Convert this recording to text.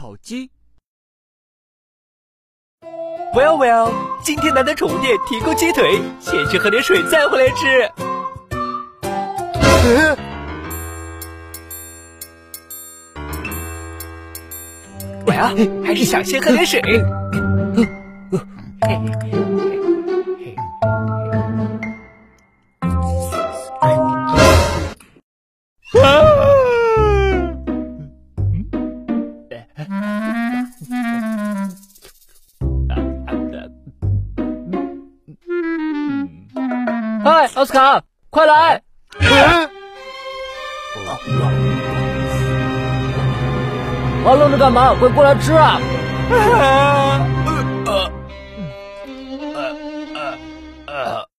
烤鸡。Well well，今天难得宠物店提供鸡腿，先去喝点水再回来吃。我呀，还是想先喝点水。嗨，奥斯卡，快来！还愣着干嘛？快过来吃啊！